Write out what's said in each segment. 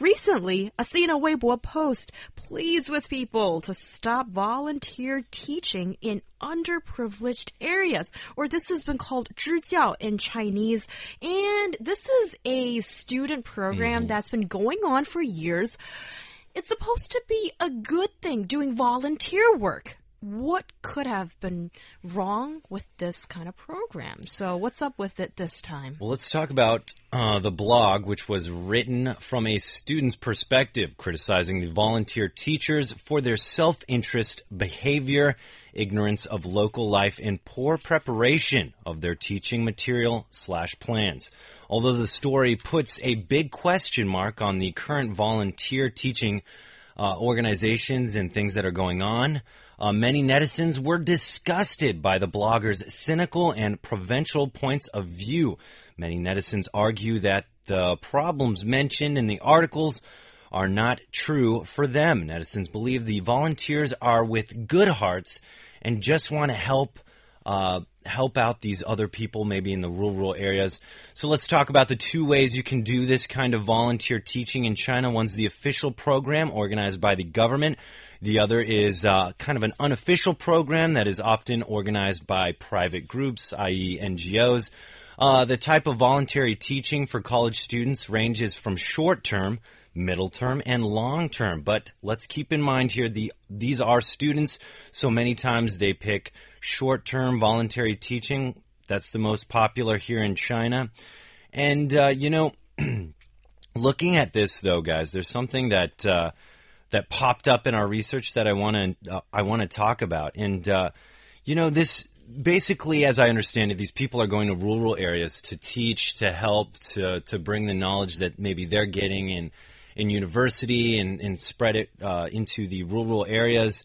Recently, I seen a Weibo post pleads with people to stop volunteer teaching in underprivileged areas, or this has been called 支教 in Chinese. And this is a student program Mm-hmm. that's been going on for years. It's supposed to be a good thing, doing volunteer work. What could have been wrong with this kind of program? So, what's up with it this time? Well, let's talk about uh, the blog, which was written from a student's perspective, criticizing the volunteer teachers for their self interest behavior, ignorance of local life, and poor preparation of their teaching material slash plans. Although the story puts a big question mark on the current volunteer teaching uh, organizations and things that are going on, uh, many netizens were disgusted by the blogger's cynical and provincial points of view. Many netizens argue that the problems mentioned in the articles are not true for them. Netizens believe the volunteers are with good hearts and just want to help uh, help out these other people, maybe in the rural areas. So let's talk about the two ways you can do this kind of volunteer teaching in China. One's the official program organized by the government. The other is uh, kind of an unofficial program that is often organized by private groups, i.e., NGOs. Uh, the type of voluntary teaching for college students ranges from short term, middle term, and long term. But let's keep in mind here the these are students, so many times they pick short term voluntary teaching. That's the most popular here in China. And uh, you know, looking at this though, guys, there's something that uh, that popped up in our research that I want to uh, I want to talk about. And uh, you know, this basically, as I understand it, these people are going to rural areas to teach, to help, to to bring the knowledge that maybe they're getting in in university and, and spread it uh, into the rural areas.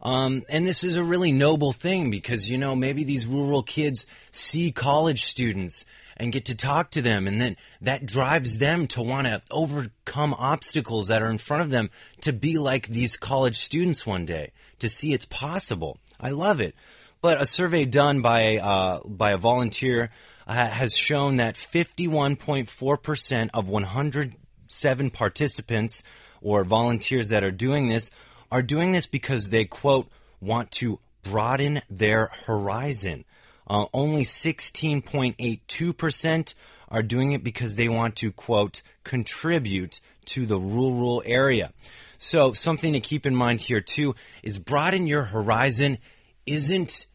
Um, and this is a really noble thing because, you know, maybe these rural kids see college students and get to talk to them, and then that drives them to want to overcome obstacles that are in front of them to be like these college students one day, to see it's possible. I love it. But a survey done by, uh, by a volunteer uh, has shown that 51.4% of 107 participants or volunteers that are doing this are doing this because they, quote, want to broaden their horizon. Uh, only 16.82% are doing it because they want to, quote, contribute to the rural area. So, something to keep in mind here, too, is broaden your horizon isn't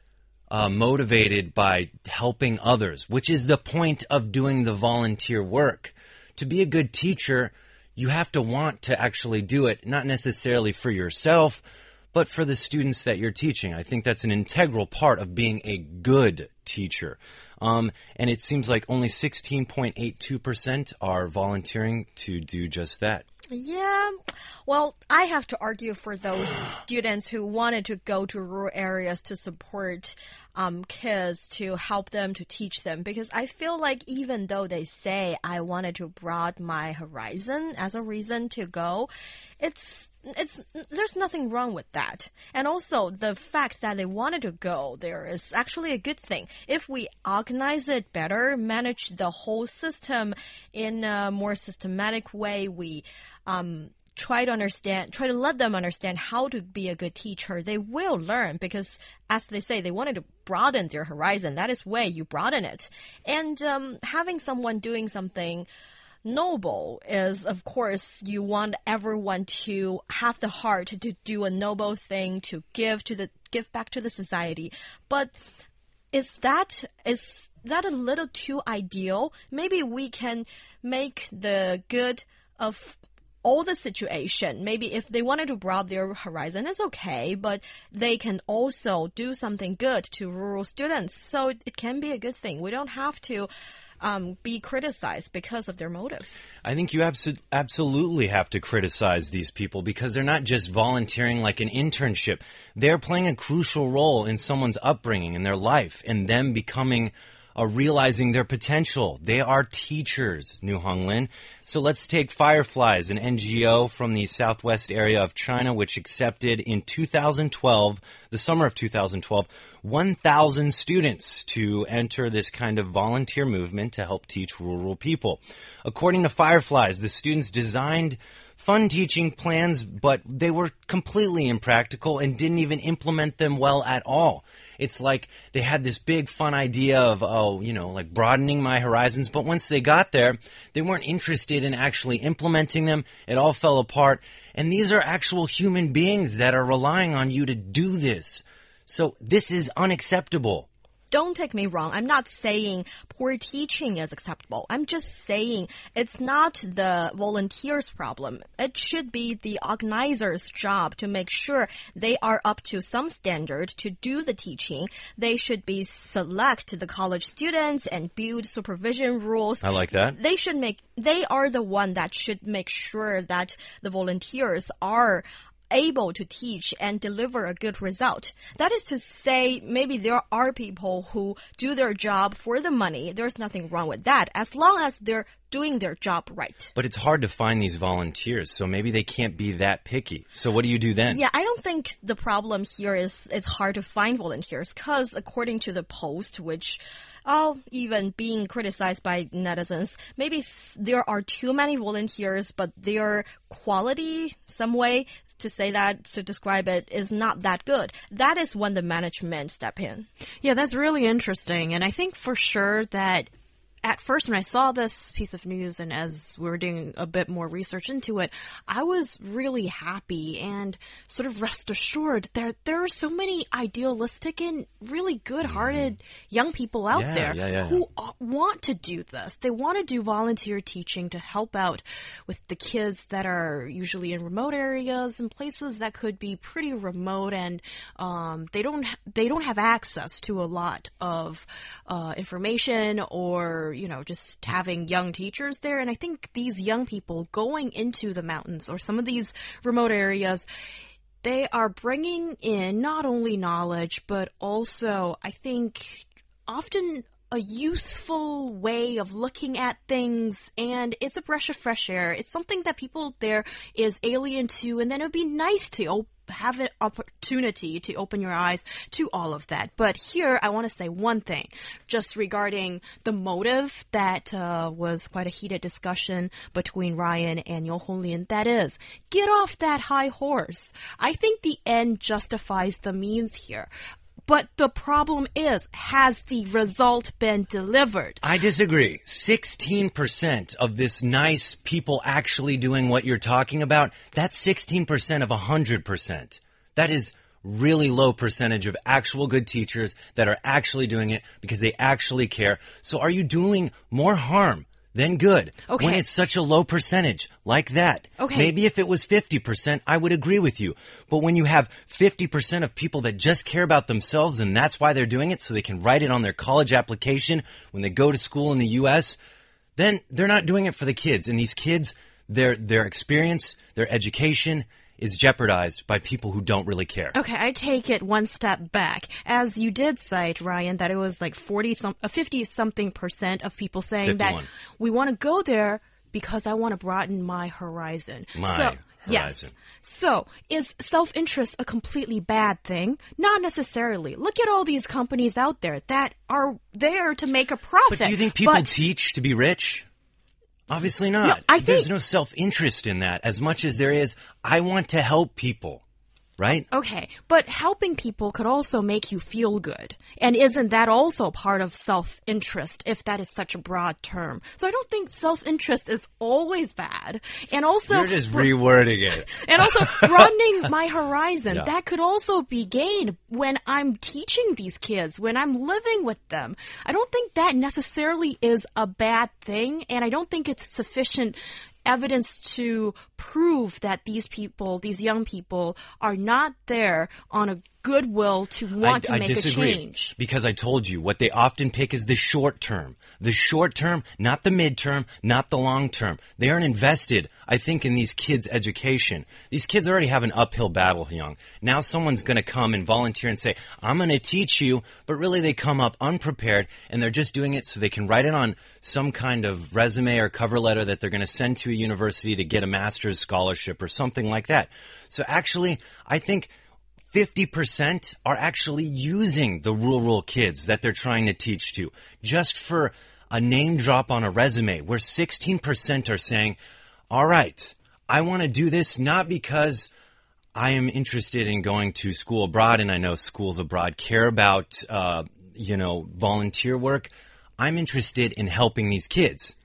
uh, motivated by helping others, which is the point of doing the volunteer work. To be a good teacher, you have to want to actually do it, not necessarily for yourself, but for the students that you're teaching. I think that's an integral part of being a good teacher. Um, and it seems like only 16.82% are volunteering to do just that. Yeah, well, I have to argue for those students who wanted to go to rural areas to support um, kids, to help them, to teach them, because I feel like even though they say I wanted to broaden my horizon as a reason to go, it's it's there's nothing wrong with that. And also the fact that they wanted to go there is actually a good thing. If we organize it better, manage the whole system in a more systematic way, we um, try to understand, try to let them understand how to be a good teacher, they will learn because, as they say, they wanted to broaden their horizon. That is way you broaden it. And um, having someone doing something noble is, of course, you want everyone to have the heart to do a noble thing, to give to the give back to the society. But is that is that a little too ideal? Maybe we can make the good of all the situation. Maybe if they wanted to broaden their horizon, it's okay, but they can also do something good to rural students. So it, it can be a good thing. We don't have to um, be criticized because of their motive. I think you abso- absolutely have to criticize these people because they're not just volunteering like an internship. They're playing a crucial role in someone's upbringing in their life and them becoming uh, realizing their potential. They are teachers, Niu Honglin. So let's take Fireflies, an NGO from the southwest area of China, which accepted in 2012, the summer of 2012, 1,000 students to enter this kind of volunteer movement to help teach rural people. According to Fireflies, the students designed fun teaching plans, but they were completely impractical and didn't even implement them well at all. It's like they had this big fun idea of, oh, you know, like broadening my horizons, but once they got there, they weren't interested in actually implementing them. It all fell apart. And these are actual human beings that are relying on you to do this. So this is unacceptable don't take me wrong. I'm not saying poor teaching is acceptable. I'm just saying it's not the volunteers' problem. It should be the organizers' job to make sure they are up to some standard to do the teaching. They should be select the college students and build supervision rules. I like that. They should make, they are the one that should make sure that the volunteers are able to teach and deliver a good result. That is to say, maybe there are people who do their job for the money. There's nothing wrong with that, as long as they're doing their job right. But it's hard to find these volunteers, so maybe they can't be that picky. So what do you do then? Yeah, I don't think the problem here is it's hard to find volunteers because according to the post, which oh, even being criticized by netizens. Maybe there are too many volunteers, but their quality, some way, to say that, to describe it, is not that good. That is when the management step in. Yeah, that's really interesting. And I think for sure that at first when I saw this piece of news and as we were doing a bit more research into it, I was really happy and sort of rest assured that there are so many idealistic and really good-hearted young people out yeah, there yeah, yeah, who want to do this. They want to do volunteer teaching to help out with the kids that are usually in remote areas and places that could be pretty remote and um, they don't they don't have access to a lot of uh, information or you know, just having young teachers there. And I think these young people going into the mountains or some of these remote areas, they are bringing in not only knowledge, but also, I think, often a useful way of looking at things and it's a breath of fresh air. It's something that people there is alien to and then it would be nice to have an opportunity to open your eyes to all of that. But here, I want to say one thing just regarding the motive that uh, was quite a heated discussion between Ryan and Yo. That is, get off that high horse. I think the end justifies the means here. But the problem is, has the result been delivered? I disagree. 16% of this nice people actually doing what you're talking about, that's 16% of 100%. That is really low percentage of actual good teachers that are actually doing it because they actually care. So are you doing more harm then good. Okay. When it's such a low percentage, like that. Okay. Maybe if it was 50%, I would agree with you. But when you have 50% of people that just care about themselves and that's why they're doing it so they can write it on their college application when they go to school in the US, then they're not doing it for the kids. And these kids, their, their experience, their education, is jeopardized by people who don't really care. Okay, I take it one step back. As you did cite, Ryan, that it was like 40 some, 50 something percent of people saying 51. that we want to go there because I want to broaden my horizon. My so, horizon. Yes. So, is self-interest a completely bad thing? Not necessarily. Look at all these companies out there that are there to make a profit. But do you think people but teach to be rich? Obviously not. No, I There's no self-interest in that as much as there is, I want to help people. Right? Okay, but helping people could also make you feel good. And isn't that also part of self-interest, if that is such a broad term? So I don't think self-interest is always bad. And also, You're just rewording it. and also broadening my horizon. Yeah. That could also be gained when I'm teaching these kids, when I'm living with them. I don't think that necessarily is a bad thing, and I don't think it's sufficient evidence to prove that these people, these young people, are not there on a goodwill to want I, to I make disagree a change. because I told you what they often pick is the short term. The short term, not the midterm, not the long term. They aren't invested, I think, in these kids' education. These kids already have an uphill battle, Young. Now someone's going to come and volunteer and say, I'm going to teach you, but really they come up unprepared and they're just doing it so they can write it on some kind of resume or cover letter that they're going to send to a university to get a master's scholarship or something like that. So actually, I think 50% are actually using the rural kids that they're trying to teach to just for a name drop on a resume where 16% are saying, all right, I want to do this not because I am interested in going to school abroad and I know schools abroad care about, uh, you know, volunteer work. I'm interested in helping these kids.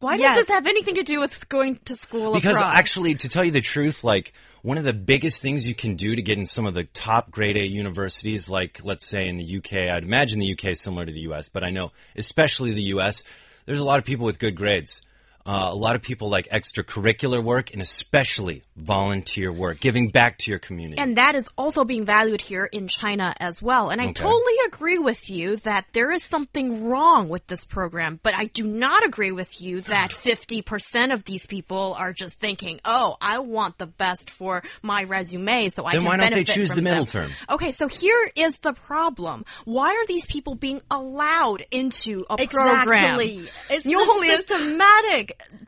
Why Yes. does this have anything to do with going to school abroad? Because abroad? actually, to tell you the truth, like one of the biggest things you can do to get in some of the top grade A universities, like let's say in the UK, I'd imagine the UK is similar to the US, but I know especially the US, there's a lot of people with good grades. Uh, a lot of people like extracurricular work and especially volunteer work, giving back to your community. And that is also being valued here in China as well. And I Okay. totally agree with you that there is something wrong with this program, but I do not agree with you that 50% of these people are just thinking, oh, I want the best for my resume so I can't. Then can why don't they choose the middle them." term? Okay, so here is the problem. Why are these people being allowed into a program? Exactly. It's You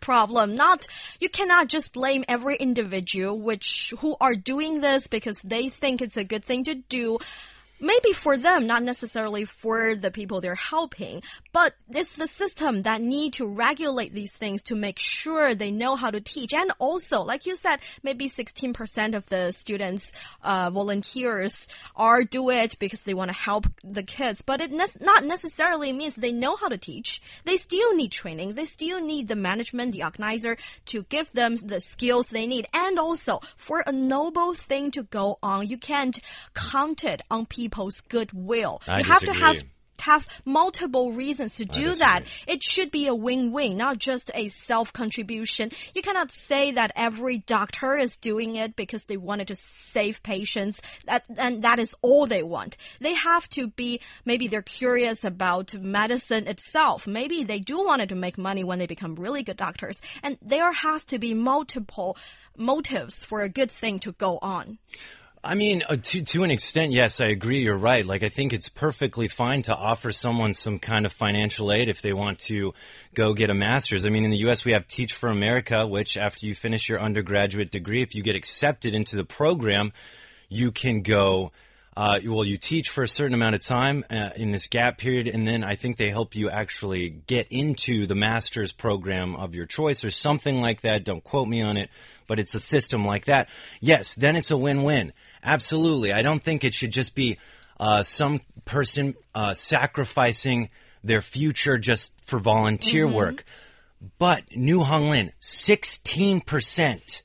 problem. Not you cannot just blame every individual which who are doing this because they think it's a good thing to do. Maybe for them, not necessarily for the people they're helping, but it's the system that need to regulate these things to make sure they know how to teach. And also, like you said, maybe 16% of the students, uh, volunteers are do it because they want to help the kids, but it ne not necessarily means they know how to teach. They still need training. They still need the management, the organizer to give them the skills they need. And also, for a noble thing to go on, you can't count it on people's goodwill. I you have to have have multiple reasons to do that. It should be a win-win, not just a self-contribution. You cannot say that every doctor is doing it because they wanted to save patients. That and that is all they want. They have to be maybe they're curious about medicine itself. Maybe they do want to make money when they become really good doctors. And there has to be multiple motives for a good thing to go on. I mean, uh, to to an extent, yes, I agree. You're right. Like, I think it's perfectly fine to offer someone some kind of financial aid if they want to go get a master's. I mean, in the U.S., we have Teach for America, which after you finish your undergraduate degree, if you get accepted into the program, you can go. Uh, well, you teach for a certain amount of time uh, in this gap period, and then I think they help you actually get into the master's program of your choice or something like that. Don't quote me on it, but it's a system like that. Yes, then it's a win-win. Absolutely. I don't think it should just be uh, some person uh, sacrificing their future just for volunteer work. But Niu Hong Lin, 16%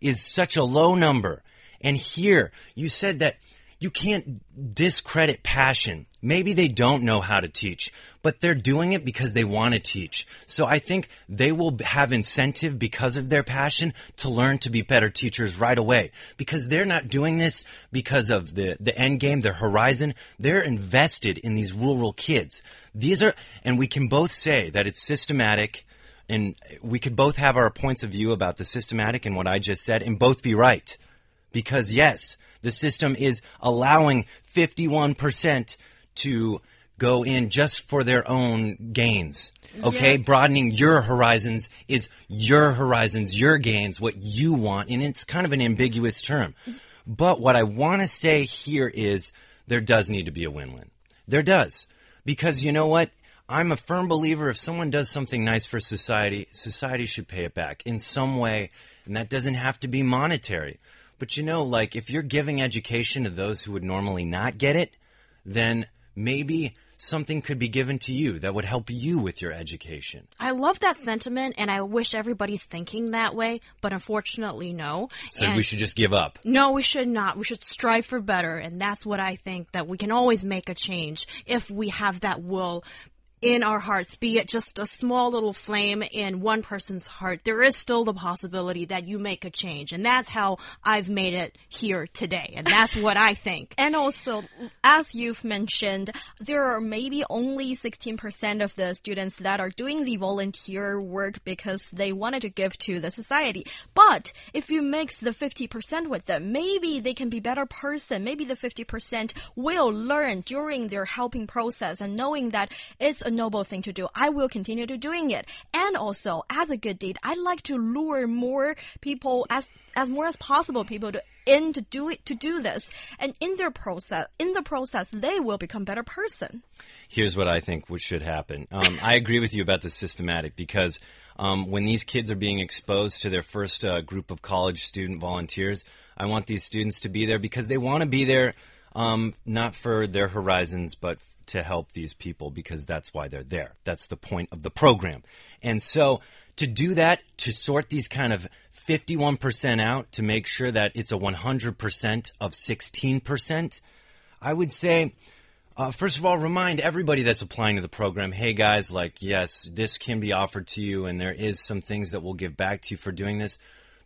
is such a low number. And here, you said that you can't discredit passion. Maybe they don't know how to teach, but they're doing it because they want to teach. So I think they will have incentive because of their passion to learn to be better teachers right away. Because they're not doing this because of the, the end game, their horizon. They're invested in these rural kids. These are, and we can both say that it's systematic and we could both have our points of view about the systematic and what I just said and both be right. Because yes, the system is allowing 51% to go in just for their own gains. Okay? Broadening your horizons is your horizons, your gains, what you want. And it's kind of an ambiguous term. But what I want to say here is there does need to be a win-win. There does. Because you know what? I'm a firm believer if someone does something nice for society, society should pay it back in some way. And that doesn't have to be monetary. But you know, like if you're giving education to those who would normally not get it, then maybe something could be given to you that would help you with your education. I love that sentiment, and I wish everybody's thinking that way, but unfortunately, no. So And- we should just give up. No, we should not. We should strive for better, and that's what I think that we can always make a change if we have that will in our hearts, be it just a small little flame in one person's heart, there is still the possibility that you make a change. And that's how I've made it here today. And that's what I think. And also, as you've mentioned, there are maybe only 16% of the students that are doing the volunteer work because they wanted to give to the society. But if you mix the 50% with them, maybe they can be better person. Maybe the 50% will learn during their helping process and knowing that it's a noble thing to do. I will continue to doing it. And also, as a good deed, I'd like to lure more people as as more as possible people to in to do it to do this and in their process in the process they will become better person here's what i think what should happen um, i agree with you about the systematic because um, when these kids are being exposed to their first uh, group of college student volunteers i want these students to be there because they want to be there um, not for their horizons but to help these people because that's why they're there that's the point of the program and so to do that to sort these kind of 51% out to make sure that it's a 100% of 16%, I would say, uh, first of all, remind everybody that's applying to the program, hey guys, like, yes, this can be offered to you and there is some things that we'll give back to you for doing this.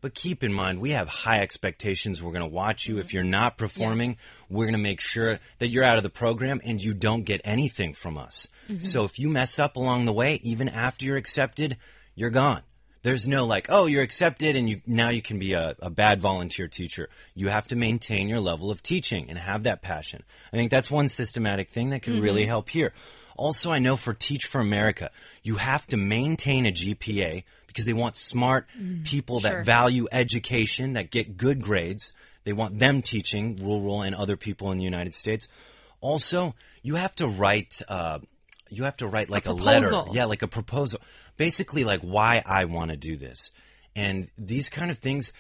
But keep in mind, we have high expectations. We're going to watch you. If you're not performing, yeah. we're going to make sure that you're out of the program and you don't get anything from us. Mm-hmm. So if you mess up along the way, even after you're accepted, you're gone. There's no like, oh, you're accepted and you now you can be a, a bad volunteer teacher. You have to maintain your level of teaching and have that passion. I think that's one systematic thing that can mm-hmm. really help here. Also, I know for Teach for America, you have to maintain a GPA because they want smart mm, people that sure. value education, that get good grades. They want them teaching rural and other people in the United States. Also, you have to write. Uh, you have to write like a, a letter, yeah, like a proposal basically like why I want to do this. And these kind of things,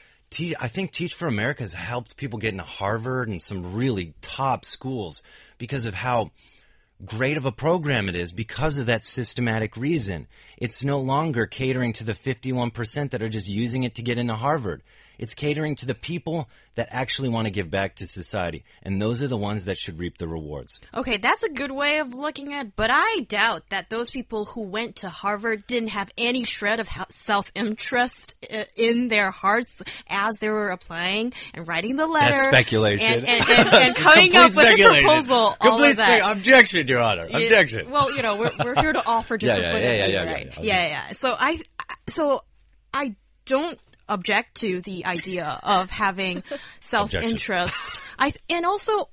I think Teach for America has helped people get into Harvard and some really top schools because of how great of a program it is because of that systematic reason. It's no longer catering to the 51% that are just using it to get into Harvard. It's catering to the people that actually want to give back to society. And those are the ones that should reap the rewards. Okay, that's a good way of looking at it, but I doubt that those people who went to Harvard didn't have any shred of self interest uh, in their hearts as they were applying and writing the letter. That's speculation. And, and, and, and coming up with a proposal. Complete objection, Your Honor. Objection. well, you know, we're, we're here to offer different yeah, yeah, yeah, yeah, right? Yeah, yeah. So I, so I don't object to the idea of having self-interest. I and also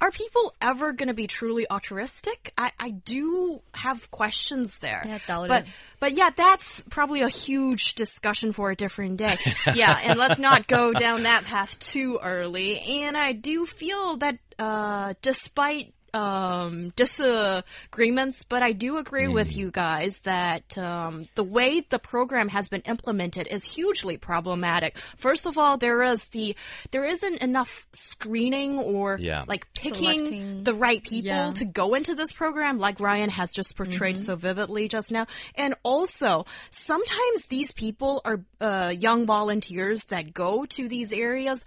are people ever going to be truly altruistic? I, I do have questions there. Yeah, but but yeah, that's probably a huge discussion for a different day. yeah, and let's not go down that path too early. And I do feel that uh, despite um, disagreements, but I do agree mm. with you guys that um, the way the program has been implemented is hugely problematic. First of all, there is the there isn't enough screening or yeah. like picking Selecting. the right people yeah. to go into this program, like Ryan has just portrayed mm -hmm. so vividly just now. And also, sometimes these people are uh, young volunteers that go to these areas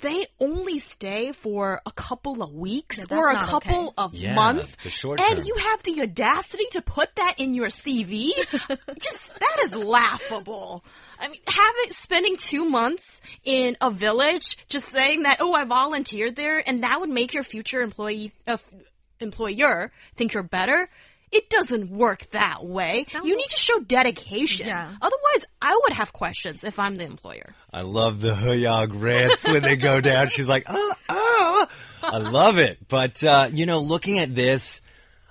they only stay for a couple of weeks or a couple okay. of yeah, months. and term. you have the audacity to put that in your CV? Just, that is laughable. I mean, having, spending two months in a village, just saying that, oh, I volunteered there, and that would make your future employee, uh, employer think you're better it doesn't work that way. Sounds you need to show dedication. Yeah. Otherwise, I would have questions if I'm the employer. I love the Huyang rants when they go down. She's like, oh, oh. I love it. But, uh, you know, looking at this,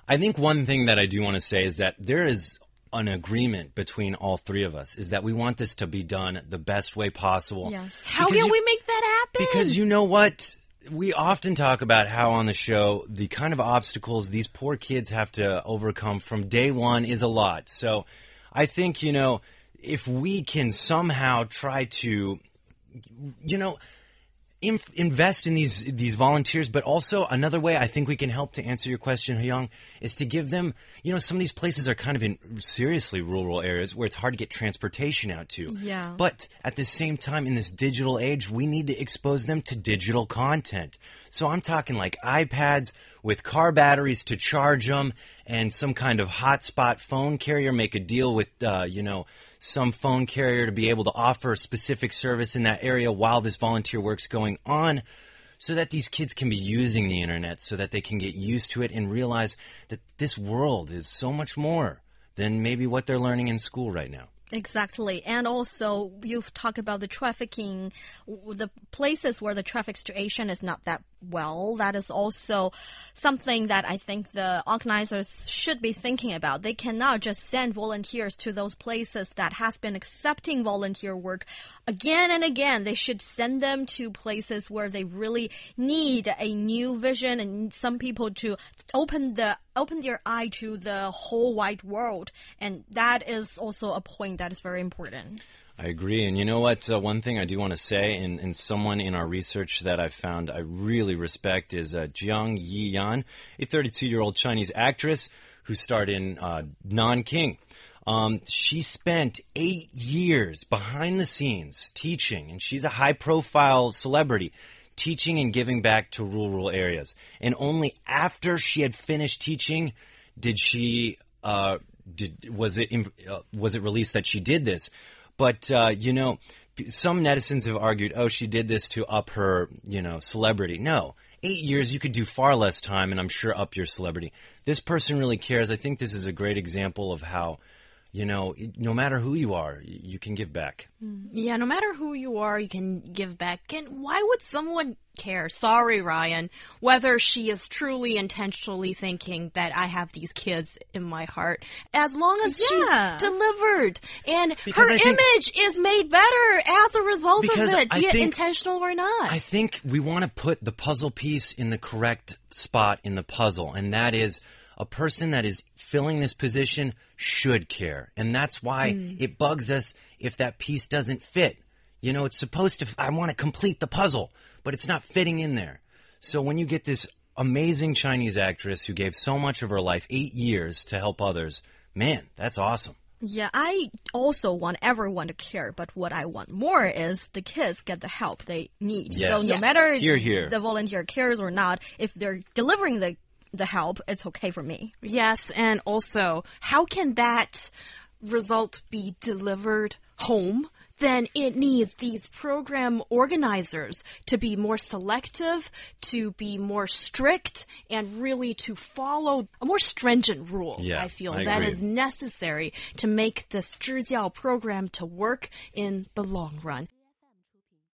I think one thing that I do want to say is that there is an agreement between all three of us is that we want this to be done the best way possible. Yes. How can you, we make that happen? Because you know what? We often talk about how on the show the kind of obstacles these poor kids have to overcome from day one is a lot. So I think, you know, if we can somehow try to, you know, inf- invest in these these volunteers, but also another way I think we can help to answer your question, Hyung, is to give them. You know, some of these places are kind of in seriously rural areas where it's hard to get transportation out to. Yeah. But at the same time, in this digital age, we need to expose them to digital content. So I'm talking like iPads with car batteries to charge them, and some kind of hotspot phone carrier. Make a deal with, uh, you know some phone carrier to be able to offer a specific service in that area while this volunteer work's going on so that these kids can be using the internet so that they can get used to it and realize that this world is so much more than maybe what they're learning in school right now. Exactly. And also, you've talked about the trafficking, the places where the traffic situation is not that well. That is also something that I think the organizers should be thinking about. They cannot just send volunteers to those places that has been accepting volunteer work again and again. They should send them to places where they really need a new vision and some people to open the open their eye to the whole wide world. And that is also a point that is very important. I agree. And you know what? Uh, one thing I do want to say, and, and someone in our research that I found I really respect is uh, Jiang Yiyan, a 32 year old Chinese actress who starred in uh, Nanking. Um, she spent eight years behind the scenes teaching, and she's a high profile celebrity teaching and giving back to rural areas. And only after she had finished teaching did she uh, did was it uh, was it released that she did this. But uh, you know, some netizens have argued, oh, she did this to up her you know celebrity. No. Eight years, you could do far less time, and I'm sure up your celebrity. This person really cares. I think this is a great example of how you know, no matter who you are, you can give back. Yeah, no matter who you are, you can give back. And why would someone care? Sorry, Ryan, whether she is truly intentionally thinking that I have these kids in my heart, as long as Yeah. she's delivered and Because her think- image is made better as a result of it, I be it intentional or not. I think we want to put the puzzle piece in the correct spot in the puzzle, and that is a person that is filling this position should care. And that's why hmm. it bugs us if that piece doesn't fit. You know, it's supposed to, I want to complete the puzzle, but it's not fitting in there. So when you get this amazing Chinese actress who gave so much of her life, eight years, to help others, man, that's awesome. Yeah, I also want everyone to care, but what I want more is the kids get the help they need. Yes. So no Yes. matter Here, here. the volunteer cares or not, if they're delivering the the help, it's okay for me. Yes, and also, how can that result be delivered home? Then it needs these program organizers to be more selective, to be more strict, and really to follow a more stringent rule. Yeah, I feel I that agree. is necessary to make this 支教 program to work in the long run.